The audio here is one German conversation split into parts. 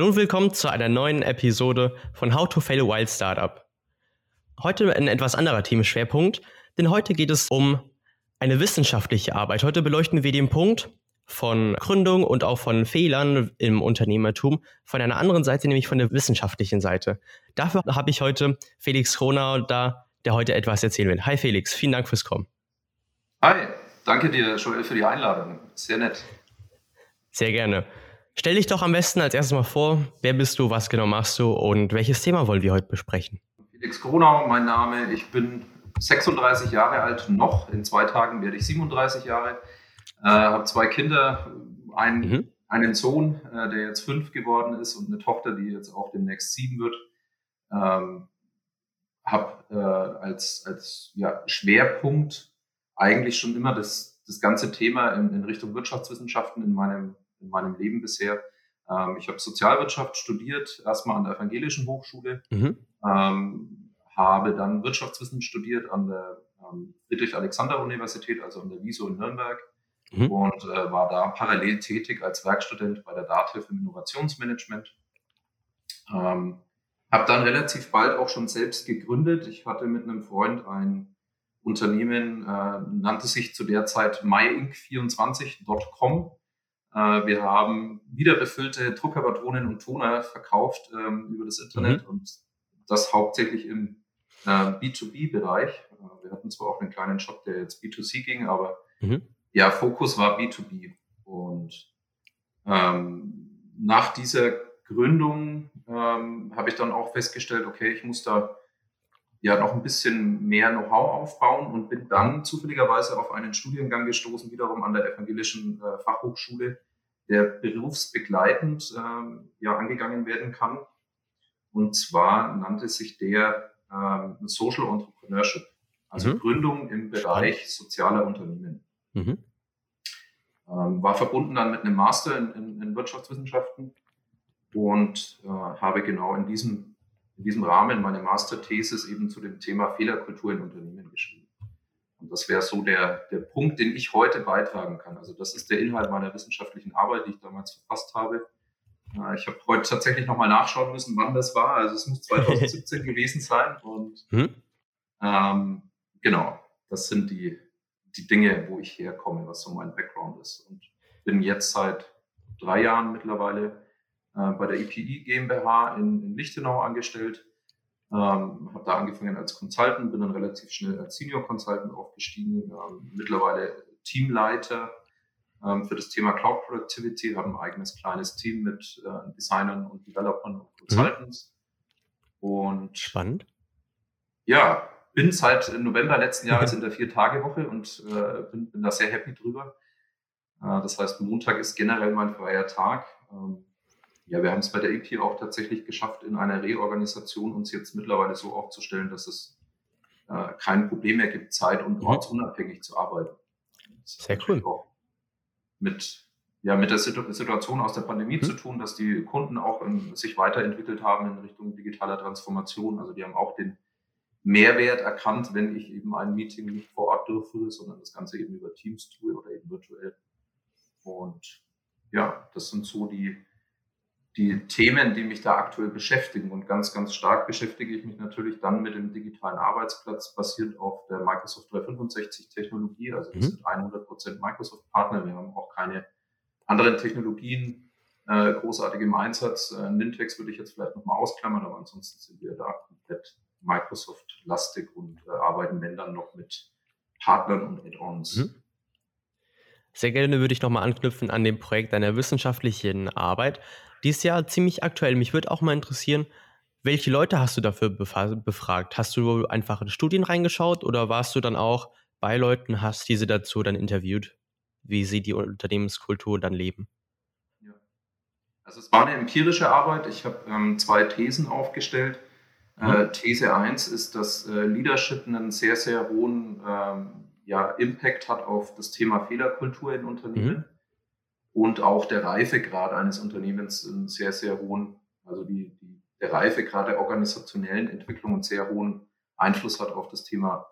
Hallo und willkommen zu einer neuen Episode von How to Fail a Wild Startup. Heute ein etwas anderer Themenschwerpunkt, denn heute geht es um eine wissenschaftliche Arbeit. Heute beleuchten wir den Punkt von Gründung und auch von Fehlern im Unternehmertum von einer anderen Seite, nämlich von der wissenschaftlichen Seite. Dafür habe ich heute Felix Kronau da, der heute etwas erzählen will. Hi Felix, vielen Dank fürs Kommen. Hi, danke dir, Joel, für die Einladung. Sehr nett. Sehr gerne. Stell dich doch am besten als erstes mal vor, wer bist du, was genau machst du und welches Thema wollen wir heute besprechen? Felix Kronau, mein Name. Ich bin 36 Jahre alt, noch. In zwei Tagen werde ich 37 Jahre. Äh, habe zwei Kinder, einen, mhm. einen Sohn, äh, der jetzt fünf geworden ist und eine Tochter, die jetzt auch demnächst sieben wird. Ähm, habe äh, als, als ja, Schwerpunkt eigentlich schon immer das, das ganze Thema in, in Richtung Wirtschaftswissenschaften in meinem in meinem Leben bisher. Ähm, ich habe Sozialwirtschaft studiert, erstmal an der Evangelischen Hochschule, mhm. ähm, habe dann Wirtschaftswissen studiert an der ähm, Friedrich-Alexander-Universität, also an der WISO in Nürnberg mhm. und äh, war da parallel tätig als Werkstudent bei der DATEV im Innovationsmanagement. Ähm, habe dann relativ bald auch schon selbst gegründet. Ich hatte mit einem Freund ein Unternehmen, äh, nannte sich zu der Zeit myinc24.com. Äh, wir haben wiederbefüllte Druckerpatronen und Toner verkauft ähm, über das Internet mhm. und das hauptsächlich im äh, B2B-Bereich. Äh, wir hatten zwar auch einen kleinen Shop, der jetzt B2C ging, aber mhm. ja, Fokus war B2B. Und ähm, nach dieser Gründung ähm, habe ich dann auch festgestellt, okay, ich muss da ja noch ein bisschen mehr Know-how aufbauen und bin dann zufälligerweise auf einen Studiengang gestoßen, wiederum an der Evangelischen äh, Fachhochschule, der berufsbegleitend äh, ja angegangen werden kann. Und zwar nannte sich der äh, Social Entrepreneurship, also mhm. Gründung im Bereich sozialer Unternehmen. Mhm. Ähm, war verbunden dann mit einem Master in, in, in Wirtschaftswissenschaften und äh, habe genau in diesem in diesem Rahmen meine Masterthesis eben zu dem Thema Fehlerkultur in Unternehmen geschrieben. Und das wäre so der, der Punkt, den ich heute beitragen kann. Also das ist der Inhalt meiner wissenschaftlichen Arbeit, die ich damals verfasst habe. Ich habe heute tatsächlich nochmal nachschauen müssen, wann das war. Also es muss 2017 gewesen sein. Und hm? ähm, genau, das sind die, die Dinge, wo ich herkomme, was so mein Background ist. Und bin jetzt seit drei Jahren mittlerweile äh, bei der EPI GmbH in, in Lichtenau angestellt. Ähm, habe da angefangen als Consultant, bin dann relativ schnell als Senior Consultant aufgestiegen, ähm, mittlerweile Teamleiter ähm, für das Thema Cloud Productivity, habe ein eigenes kleines Team mit äh, Designern und Developern und Consultants. Mhm. Und spannend. Ja, bin seit November letzten Jahres in der Vier-Tage-Woche und äh, bin, bin da sehr happy drüber. Äh, das heißt, Montag ist generell mein freier Tag. Ähm, ja, wir haben es bei der EP auch tatsächlich geschafft, in einer Reorganisation uns jetzt mittlerweile so aufzustellen, dass es äh, kein Problem mehr gibt, zeit- und mhm. ortsunabhängig zu arbeiten. Sehr cool. Mit, ja, mit der Situation aus der Pandemie mhm. zu tun, dass die Kunden auch in, sich weiterentwickelt haben in Richtung digitaler Transformation. Also die haben auch den Mehrwert erkannt, wenn ich eben ein Meeting nicht vor Ort durchführe, sondern das Ganze eben über Teams tue oder eben virtuell. Und ja, das sind so die, die Themen, die mich da aktuell beschäftigen. Und ganz, ganz stark beschäftige ich mich natürlich dann mit dem digitalen Arbeitsplatz, basierend auf der Microsoft 365 Technologie. Also wir mhm. sind 100 Prozent Microsoft-Partner. Wir haben auch keine anderen Technologien äh, großartig im Einsatz. Äh, Nintex würde ich jetzt vielleicht nochmal ausklammern, aber ansonsten sind wir da komplett Microsoft-lastig und äh, arbeiten wenn dann noch mit Partnern und Add-ons. Mhm. Sehr gerne würde ich nochmal anknüpfen an dem Projekt deiner wissenschaftlichen Arbeit. Die ist ja ziemlich aktuell. Mich würde auch mal interessieren, welche Leute hast du dafür befragt? Hast du einfach in Studien reingeschaut oder warst du dann auch bei Leuten, hast diese dazu dann interviewt, wie sie die Unternehmenskultur dann leben? Ja. Also es war eine empirische Arbeit. Ich habe ähm, zwei Thesen aufgestellt. Mhm. Äh, These 1 ist, dass äh, Leadership einen sehr, sehr hohen ähm, ja, Impact hat auf das Thema Fehlerkultur in Unternehmen. Mhm und auch der Reifegrad eines Unternehmens einen sehr, sehr hohen, also die, die, der Reifegrad der organisationellen Entwicklung einen sehr hohen Einfluss hat auf das Thema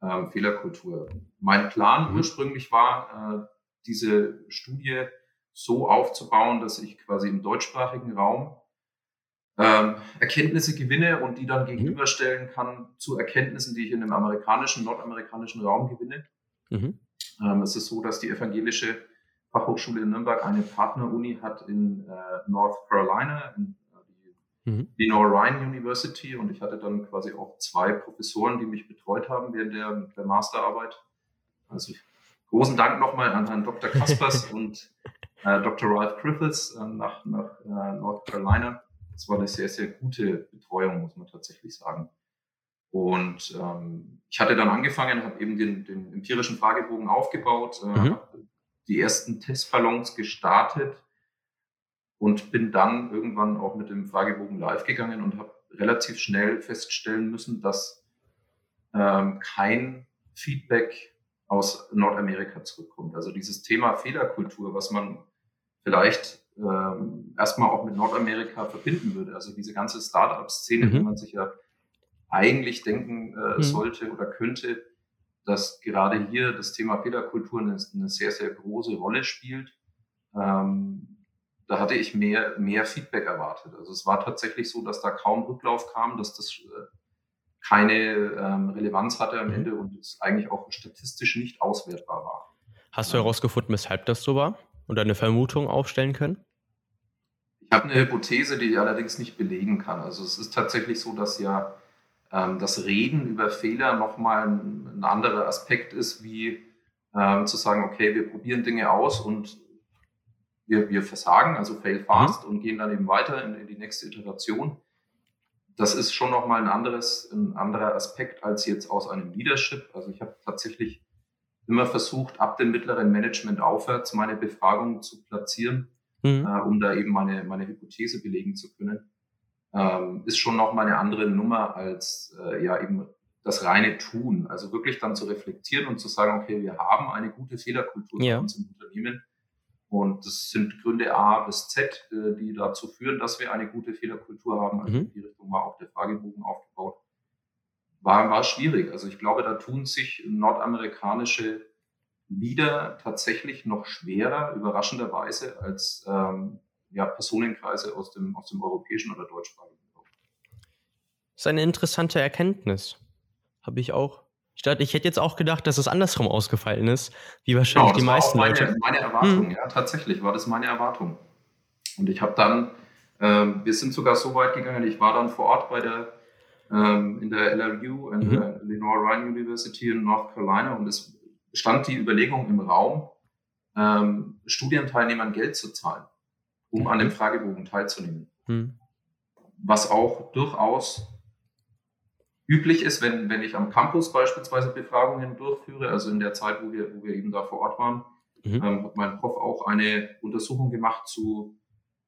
äh, Fehlerkultur. Mein Plan mhm. ursprünglich war, äh, diese Studie so aufzubauen, dass ich quasi im deutschsprachigen Raum ähm, Erkenntnisse gewinne und die dann mhm. gegenüberstellen kann zu Erkenntnissen, die ich in dem amerikanischen, nordamerikanischen Raum gewinne. Mhm. Ähm, es ist so, dass die evangelische Fachhochschule in Nürnberg eine Partneruni hat in äh, North Carolina, in äh, die mhm. Lenore Ryan University. Und ich hatte dann quasi auch zwei Professoren, die mich betreut haben während der, der Masterarbeit. Also großen Dank nochmal an Herrn Dr. Kaspers und äh, Dr. Ralph Griffiths äh, nach, nach äh, North Carolina. Das war eine sehr, sehr gute Betreuung, muss man tatsächlich sagen. Und ähm, ich hatte dann angefangen, habe eben den, den empirischen Fragebogen aufgebaut, äh, mhm. Die ersten Testballons gestartet und bin dann irgendwann auch mit dem Fragebogen live gegangen und habe relativ schnell feststellen müssen, dass ähm, kein Feedback aus Nordamerika zurückkommt. Also dieses Thema Fehlerkultur, was man vielleicht ähm, erstmal auch mit Nordamerika verbinden würde. Also diese ganze Startup-Szene, mhm. wo man sich ja eigentlich denken äh, mhm. sollte oder könnte, dass gerade hier das Thema Fehlerkultur eine, eine sehr, sehr große Rolle spielt. Ähm, da hatte ich mehr, mehr Feedback erwartet. Also es war tatsächlich so, dass da kaum Rücklauf kam, dass das äh, keine ähm, Relevanz hatte am mhm. Ende und es eigentlich auch statistisch nicht auswertbar war. Hast du herausgefunden, weshalb das so war und eine Vermutung aufstellen können? Ich habe eine Hypothese, die ich allerdings nicht belegen kann. Also es ist tatsächlich so, dass ja ähm, das Reden über Fehler nochmal ein, ein anderer Aspekt ist, wie ähm, zu sagen, okay, wir probieren Dinge aus und wir, wir versagen, also fail mhm. fast mhm. und gehen dann eben weiter in, in, die nächste Iteration. Das ist schon nochmal ein anderes, ein anderer Aspekt als jetzt aus einem Leadership. Also ich habe tatsächlich immer versucht, ab dem mittleren Management aufwärts meine Befragung zu platzieren, mhm. äh, um da eben meine, meine Hypothese belegen zu können ähm, ist schon nochmal eine andere Nummer als äh, ja eben das reine Tun. Also wirklich dann zu reflektieren und zu sagen, okay, wir haben eine gute Fehlerkultur ja. bei uns im Unternehmen. Und das sind Gründe A bis Z, äh, die dazu führen, dass wir eine gute Fehlerkultur haben. Also mhm. in die Richtung war auch der Fragebogen aufgebaut. War, war schwierig. Also ich glaube, da tun sich nordamerikanische Leader tatsächlich noch schwerer, überraschenderweise, als ähm, ja, Personenkreise aus dem, aus dem europäischen oder deutschsprachigen Raum. Das ist eine interessante Erkenntnis. Habe ich auch. Ich, dachte, ich hätte jetzt auch gedacht, dass es andersrum ausgefallen ist, wie wahrscheinlich genau, die meisten meine, Leute. Meine Erwartung, hm. ja, tatsächlich war das meine Erwartung. Und ich habe dann, ähm, wir sind sogar so weit gegangen, ich war dann vor Ort bei der, ähm, in der LRU, in mhm. der Lenore Ryan University in North Carolina und es stand die Überlegung im Raum, ähm, Studienteilnehmern Geld zu zahlen um an dem Fragebogen teilzunehmen. Hm. Was auch durchaus üblich ist, wenn, wenn ich am Campus beispielsweise Befragungen durchführe, also in der Zeit, wo wir, wo wir eben da vor Ort waren, mhm. ähm, hat mein Prof auch eine Untersuchung gemacht zu,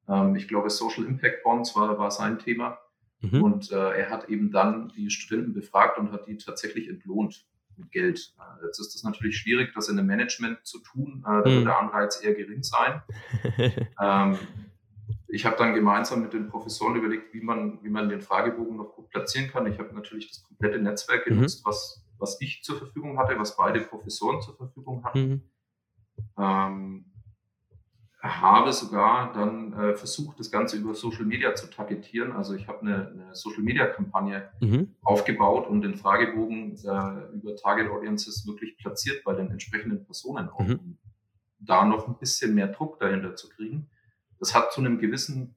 ähm, ich glaube, Social Impact Bonds war, war sein Thema. Mhm. Und äh, er hat eben dann die Studenten befragt und hat die tatsächlich entlohnt mit Geld. Äh, jetzt ist es natürlich schwierig, das in einem Management zu tun. Äh, da wird hm. der Anreiz eher gering sein. ähm, ich habe dann gemeinsam mit den Professoren überlegt, wie man, wie man den Fragebogen noch gut platzieren kann. Ich habe natürlich das komplette Netzwerk mhm. genutzt, mhm. was, was ich zur Verfügung hatte, was beide Professoren zur Verfügung hatten. Mhm. Ähm, habe sogar dann äh, versucht, das Ganze über Social Media zu targetieren. Also ich habe eine, eine Social Media Kampagne mhm. aufgebaut und den Fragebogen äh, über Target Audiences wirklich platziert bei den entsprechenden Personen, auch, mhm. um da noch ein bisschen mehr Druck dahinter zu kriegen. Das hat zu einem gewissen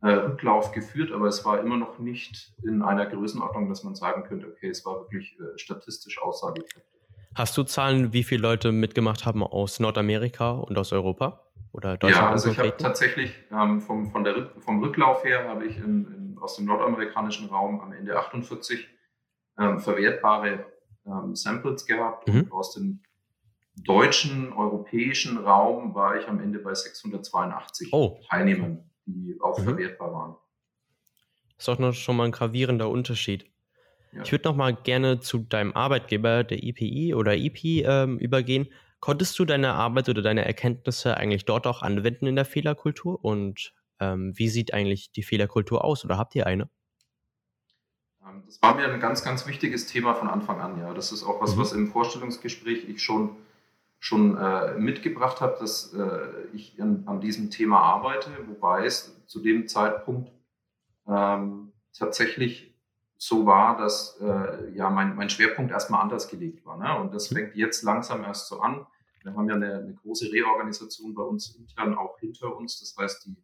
äh, Rücklauf geführt, aber es war immer noch nicht in einer Größenordnung, dass man sagen könnte, okay, es war wirklich äh, statistisch aussagekräftig. Hast du Zahlen, wie viele Leute mitgemacht haben aus Nordamerika und aus Europa? Oder Deutschland? Ja, also ich habe tatsächlich ähm, vom, von der, vom Rücklauf her habe ich in, in, aus dem nordamerikanischen Raum am Ende 48 ähm, verwertbare ähm, Samples gehabt mhm. und aus dem deutschen, europäischen Raum war ich am Ende bei 682 oh. Teilnehmern, die auch mhm. verwertbar waren. Das ist auch noch schon mal ein gravierender Unterschied. Ja. Ich würde noch mal gerne zu deinem Arbeitgeber, der IPI oder IP, ähm, übergehen. Konntest du deine Arbeit oder deine Erkenntnisse eigentlich dort auch anwenden in der Fehlerkultur? Und ähm, wie sieht eigentlich die Fehlerkultur aus oder habt ihr eine? Ähm, das war mir ein ganz, ganz wichtiges Thema von Anfang an. Ja, das ist auch was, mhm. was im Vorstellungsgespräch ich schon schon äh, mitgebracht habe, dass äh, ich an, an, diesem Thema arbeite, wobei es zu dem Zeitpunkt ähm, tatsächlich so war, dass äh, ja mein, mein Schwerpunkt erstmal anders gelegt war. Ne? Und das mhm. fängt jetzt langsam erst so an. Wir haben ja eine, eine große Reorganisation bei uns intern auch hinter uns. Das heißt, die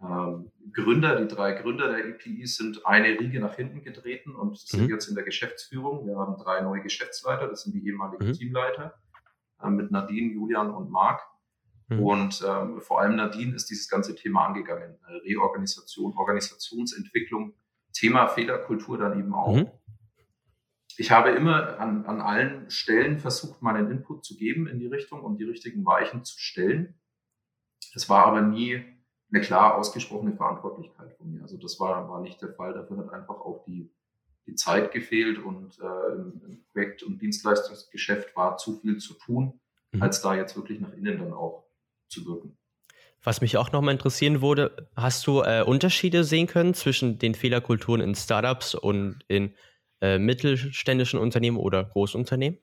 ähm, Gründer, die drei Gründer der EPI sind eine Riege nach hinten getreten und sind mhm. jetzt in der Geschäftsführung. Wir haben drei neue Geschäftsleiter, das sind die ehemaligen mhm. Teamleiter äh, mit Nadine, Julian und Marc. Mhm. Und ähm, vor allem Nadine ist dieses ganze Thema angegangen. Reorganisation, Organisationsentwicklung, Thema Fehlerkultur dann eben auch. Mhm. Ich habe immer an, an allen Stellen versucht, meinen Input zu geben in die Richtung und die richtigen Weichen zu stellen. Es war aber nie eine klar ausgesprochene Verantwortlichkeit von mir. Also das war, war nicht der Fall. Dafür hat einfach auch die, die Zeit gefehlt und äh, im, im Projekt- und Dienstleistungsgeschäft war zu viel zu tun, mhm. als da jetzt wirklich nach innen dann auch zu wirken. Was mich auch nochmal interessieren würde, hast du äh, Unterschiede sehen können zwischen den Fehlerkulturen in Startups und in äh, mittelständischen Unternehmen oder Großunternehmen?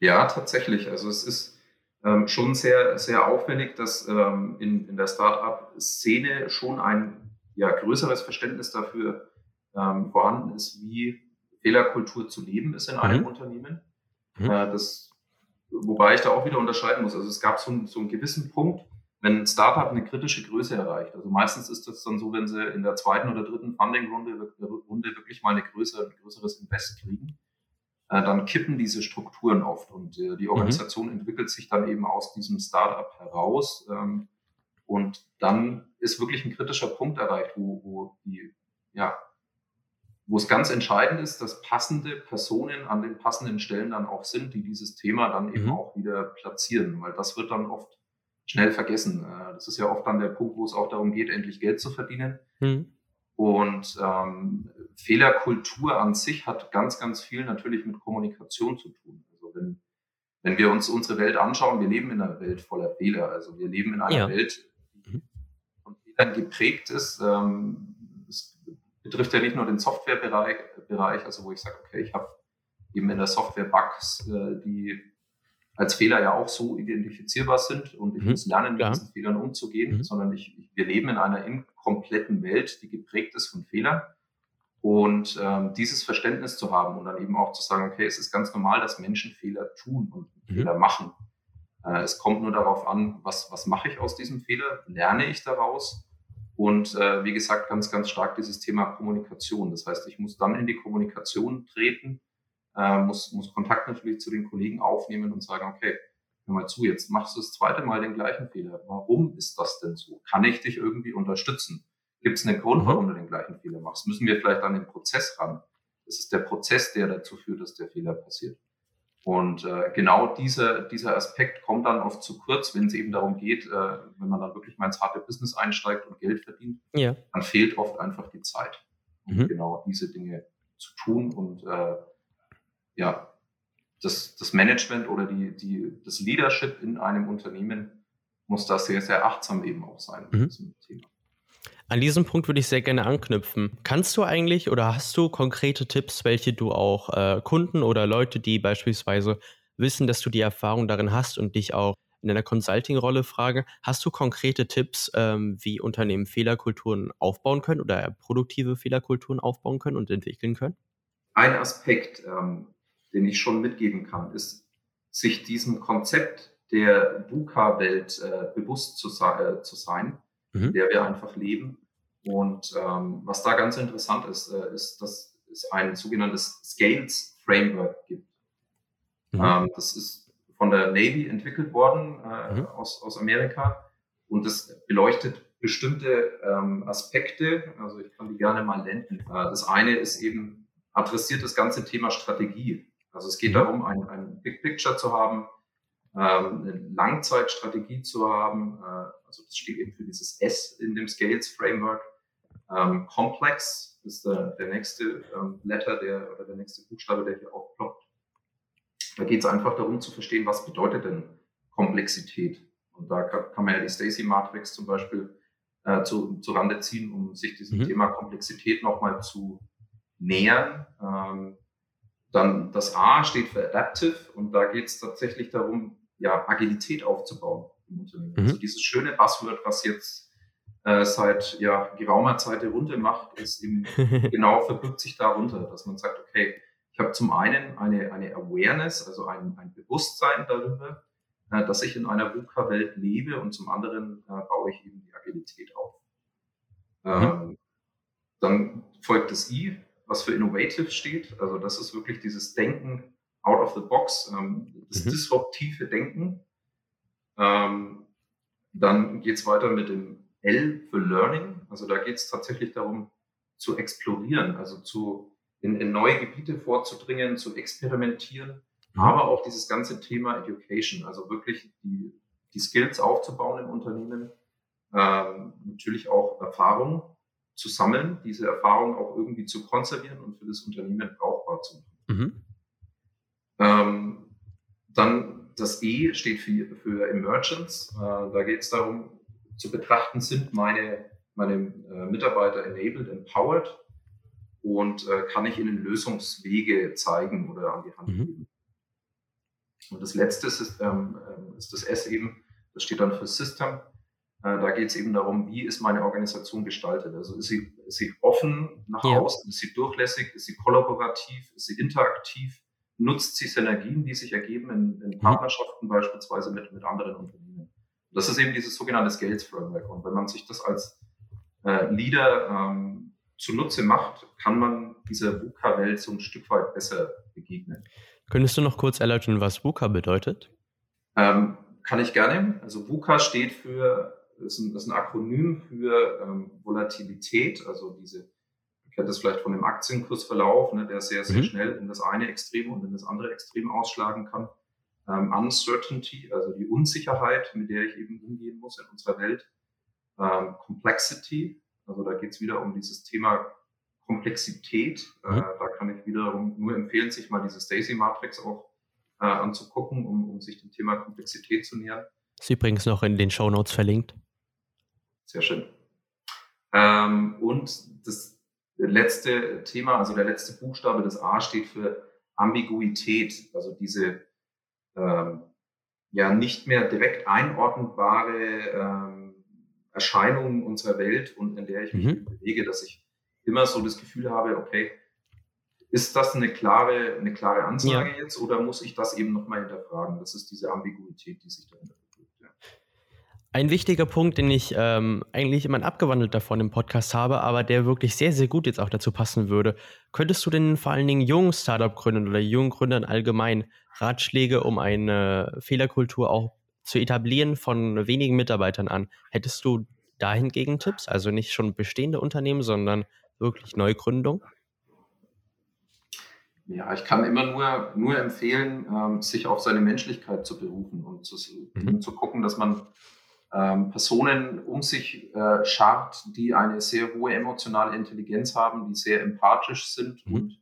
Ja, tatsächlich. Also es ist ähm, schon sehr, sehr auffällig, dass ähm, in, in der Startup-Szene schon ein ja, größeres Verständnis dafür ähm, vorhanden ist, wie Fehlerkultur zu leben ist in einem mhm. Unternehmen. Mhm. Äh, das, wobei ich da auch wieder unterscheiden muss. Also es gab so, so einen gewissen Punkt, wenn ein Startup eine kritische Größe erreicht. Also meistens ist das dann so, wenn sie in der zweiten oder dritten Funding-Runde Runde wirklich mal eine größere, ein größeres Invest kriegen, äh, dann kippen diese Strukturen oft und äh, die mhm. Organisation mhm. entwickelt sich dann eben aus diesem Startup heraus. Ähm, und dann ist wirklich ein kritischer Punkt erreicht, wo, wo die, ja, wo es ganz entscheidend ist, dass passende Personen an den passenden Stellen dann auch sind, die dieses Thema dann eben mhm. auch wieder platzieren, weil das wird dann oft schnell vergessen. Äh, das ist ja oft dann der Punkt, wo es auch darum geht, endlich Geld zu verdienen. Mhm. Und ähm, Fehlerkultur an sich hat ganz, ganz viel natürlich mit Kommunikation zu tun. Also wenn, wenn wir uns unsere Welt anschauen, wir leben in einer Welt voller Fehler. Also wir leben in einer ja. Welt, die mhm. von Fehlern geprägt ist. Ähm, das betrifft ja nicht nur den Softwarebereich, Bereich, also wo ich sage, okay, ich habe eben in der Software Bugs, äh, die als Fehler ja auch so identifizierbar sind und ich mhm. muss lernen, mit ja. diesen Fehlern umzugehen, mhm. sondern ich, ich, wir leben in einer inkompletten Welt, die geprägt ist von Fehlern. Und ähm, dieses Verständnis zu haben und dann eben auch zu sagen, okay, es ist ganz normal, dass Menschen Fehler tun und mhm. Fehler machen. Äh, es kommt nur darauf an, was, was mache ich aus diesem Fehler? Lerne ich daraus? Und äh, wie gesagt, ganz, ganz stark dieses Thema Kommunikation. Das heißt, ich muss dann in die Kommunikation treten äh, muss, muss Kontakt natürlich zu den Kollegen aufnehmen und sagen, okay, hör mal zu, jetzt machst du das zweite Mal den gleichen Fehler. Warum ist das denn so? Kann ich dich irgendwie unterstützen? Gibt es einen Grund, mhm. warum du den gleichen Fehler machst? Müssen wir vielleicht an den Prozess ran? Das ist der Prozess, der dazu führt, dass der Fehler passiert. Und äh, genau dieser, dieser Aspekt kommt dann oft zu kurz, wenn es eben darum geht, äh, wenn man dann wirklich mal ins harte Business einsteigt und Geld verdient, ja. dann fehlt oft einfach die Zeit, um mhm. genau diese Dinge zu tun und äh, ja, das, das Management oder die, die, das Leadership in einem Unternehmen muss da sehr, sehr achtsam eben auch sein mhm. diesem Thema. An diesem Punkt würde ich sehr gerne anknüpfen. Kannst du eigentlich oder hast du konkrete Tipps, welche du auch äh, Kunden oder Leute, die beispielsweise wissen, dass du die Erfahrung darin hast und dich auch in einer Consulting-Rolle frage, hast du konkrete Tipps, ähm, wie Unternehmen Fehlerkulturen aufbauen können oder produktive Fehlerkulturen aufbauen können und entwickeln können? Ein Aspekt, ähm, den ich schon mitgeben kann, ist, sich diesem Konzept der VUCA-Welt äh, bewusst zu, äh, zu sein, mhm. in der wir einfach leben. Und ähm, was da ganz interessant ist, äh, ist, dass es ein sogenanntes Scales Framework gibt. Mhm. Ähm, das ist von der Navy entwickelt worden äh, mhm. aus, aus Amerika und das beleuchtet bestimmte ähm, Aspekte. Also ich kann die gerne mal nennen. Äh, das eine ist eben adressiert das ganze Thema Strategie. Also es geht mhm. darum, ein, ein Big Picture zu haben, ähm, eine Langzeitstrategie zu haben. Äh, also das steht eben für dieses S in dem Scales Framework. Ähm, Complex ist der, der nächste ähm, Letter, der oder der nächste Buchstabe, der hier aufploppt. Da geht es einfach darum zu verstehen, was bedeutet denn Komplexität. Und da kann, kann man ja die Stacy-Matrix zum Beispiel äh, zu, zu Rande ziehen, um sich diesem mhm. Thema Komplexität nochmal zu nähern. Ähm, dann das A steht für Adaptive und da geht es tatsächlich darum, ja, Agilität aufzubauen im Unternehmen. Mhm. Also dieses schöne Buzzword, was jetzt äh, seit ja, geraumer Zeit die Runde macht, ist eben genau verbirgt sich darunter, dass man sagt, okay, ich habe zum einen eine, eine Awareness, also ein, ein Bewusstsein darüber, äh, dass ich in einer VUCA-Welt lebe und zum anderen äh, baue ich eben die Agilität auf. Mhm. Ähm, dann folgt das I, was für Innovative steht. Also das ist wirklich dieses Denken out of the box, ähm, das mhm. disruptive Denken. Ähm, dann geht es weiter mit dem L für Learning. Also da geht es tatsächlich darum, zu explorieren, also zu, in, in neue Gebiete vorzudringen, zu experimentieren, mhm. aber auch dieses ganze Thema Education, also wirklich die, die Skills aufzubauen im Unternehmen, ähm, natürlich auch Erfahrung zu sammeln, diese Erfahrung auch irgendwie zu konservieren und für das Unternehmen brauchbar zu machen. Mhm. Ähm, dann das E steht für, für Emergence. Äh, da geht es darum, zu betrachten, sind meine, meine äh, Mitarbeiter enabled, empowered und äh, kann ich ihnen Lösungswege zeigen oder an die Hand mhm. geben. Und das letzte ist, ähm, ähm, ist das S eben, das steht dann für System. Äh, da geht es eben darum, wie ist meine Organisation gestaltet. Also ist sie, ist sie offen nach ja. außen, ist sie durchlässig, ist sie kollaborativ, ist sie interaktiv, nutzt sie Synergien, die sich ergeben in, in mhm. Partnerschaften beispielsweise mit, mit anderen Unternehmen. Das ist eben dieses sogenannte Scales Framework. Und wenn man sich das als äh, Leader ähm, zunutze macht, kann man dieser VUCA-Welt so ein Stück weit besser begegnen. Könntest du noch kurz erläutern, was VUCA bedeutet? Ähm, kann ich gerne. Also VUCA steht für, ist ein, ist ein Akronym für ähm, Volatilität, also diese kennt das vielleicht von dem Aktienkursverlauf, ne, der sehr, sehr mhm. schnell in das eine Extrem und in das andere Extrem ausschlagen kann. Ähm, Uncertainty, also die Unsicherheit, mit der ich eben umgehen muss in unserer Welt. Ähm, Complexity, also da geht es wieder um dieses Thema Komplexität. Äh, mhm. Äh, da kann ich wiederum nur empfehlen, sich mal diese Stacy-Matrix auch äh, anzugucken, um, um sich dem Thema Komplexität zu nähern. Ist übrigens noch in den Show Notes verlinkt. Sehr schön. Ähm, und das letzte Thema, also der letzte Buchstabe des A steht für Ambiguität, also diese ähm, ja nicht mehr direkt einordnbare ähm, Erscheinungen unserer Welt und in der ich mich mhm. bewege, dass ich immer so das Gefühl habe, okay, ist das eine klare, eine klare Ansage ja. jetzt oder muss ich das eben nochmal hinterfragen? Das ist diese Ambiguität, die sich dahinter ein wichtiger Punkt, den ich ähm, eigentlich immer abgewandelt davon im Podcast habe, aber der wirklich sehr, sehr gut jetzt auch dazu passen würde. Könntest du denn vor allen Dingen jungen Startup-Gründern oder jungen Gründern allgemein Ratschläge, um eine Fehlerkultur auch zu etablieren von wenigen Mitarbeitern an? Hättest du dahingegen Tipps? Also nicht schon bestehende Unternehmen, sondern wirklich Neugründung? Ja, ich kann immer nur, nur empfehlen, ähm, sich auf seine Menschlichkeit zu berufen und zu, mhm. zu gucken, dass man ähm, Personen um sich äh, schart, die eine sehr hohe emotionale Intelligenz haben, die sehr empathisch sind mhm. und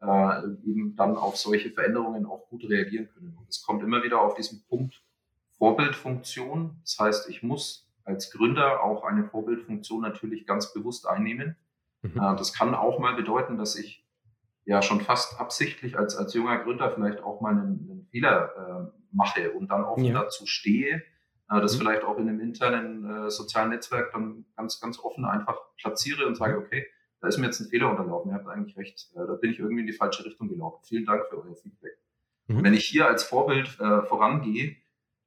äh, eben dann auf solche Veränderungen auch gut reagieren können. Und es kommt immer wieder auf diesen Punkt Vorbildfunktion. Das heißt, ich muss als Gründer auch eine Vorbildfunktion natürlich ganz bewusst einnehmen. Mhm. Äh, das kann auch mal bedeuten, dass ich ja schon fast absichtlich als, als junger Gründer vielleicht auch mal einen, einen Fehler äh, mache und dann offen ja. dazu stehe, das mhm. vielleicht auch in einem internen äh, sozialen Netzwerk dann ganz, ganz offen einfach platziere und sage, mhm. okay, da ist mir jetzt ein Fehler unterlaufen, ihr habt eigentlich recht, äh, da bin ich irgendwie in die falsche Richtung gelaufen. Vielen Dank für euer Feedback. Mhm. Und wenn ich hier als Vorbild äh, vorangehe,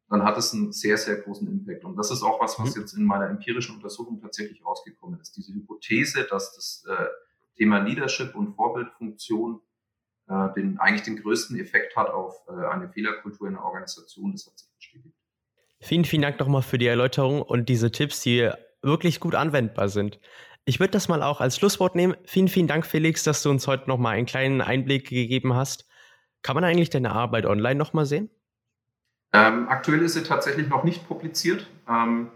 dann hat es einen sehr, sehr großen Impact. Und das ist auch was, was mhm. jetzt in meiner empirischen Untersuchung tatsächlich rausgekommen ist. Diese Hypothese, dass das äh, Thema Leadership und Vorbildfunktion äh, den, eigentlich den größten Effekt hat auf äh, eine Fehlerkultur in der Organisation, das hat sich bestätigt. Vielen, vielen Dank nochmal für die Erläuterung und diese Tipps, die wirklich gut anwendbar sind. Ich würde das mal auch als Schlusswort nehmen. Vielen, vielen Dank, Felix, dass du uns heute nochmal einen kleinen Einblick gegeben hast. Kann man eigentlich deine Arbeit online nochmal sehen? Ähm, aktuell ist sie tatsächlich noch nicht publiziert. Ähm,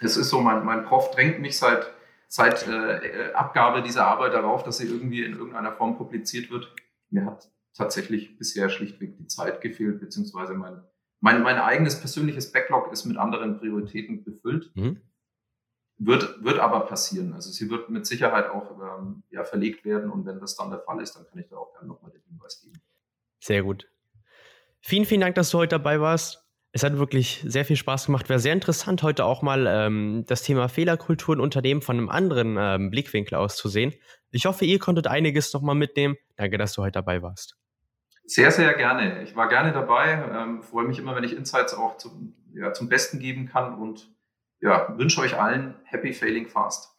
es ist so, mein, mein Prof drängt mich seit, seit äh, Abgabe dieser Arbeit darauf, dass sie irgendwie in irgendeiner Form publiziert wird. Mir hat tatsächlich bisher schlichtweg die Zeit gefehlt, beziehungsweise mein mein, mein eigenes persönliches Backlog ist mit anderen Prioritäten befüllt. Mhm. Wird, wird aber passieren. Also sie wird mit Sicherheit auch ähm, ja, verlegt werden und wenn das dann der Fall ist, dann kann ich da auch gerne nochmal den Hinweis geben. Sehr gut. Vielen, vielen Dank, dass du heute dabei warst. Es hat wirklich sehr viel Spaß gemacht. Wäre sehr interessant, heute auch mal ähm, das Thema Fehlerkultur in Unternehmen von einem anderen ähm, Blickwinkel aus zu sehen. Ich hoffe, ihr konntet einiges nochmal mitnehmen. Danke, dass du heute dabei warst. Sehr, sehr gerne. Ich war gerne dabei. Ähm, freue mich immer, wenn ich Insights auch zum, ja, zum Besten geben kann und ja, wünsche euch allen Happy Failing Fast.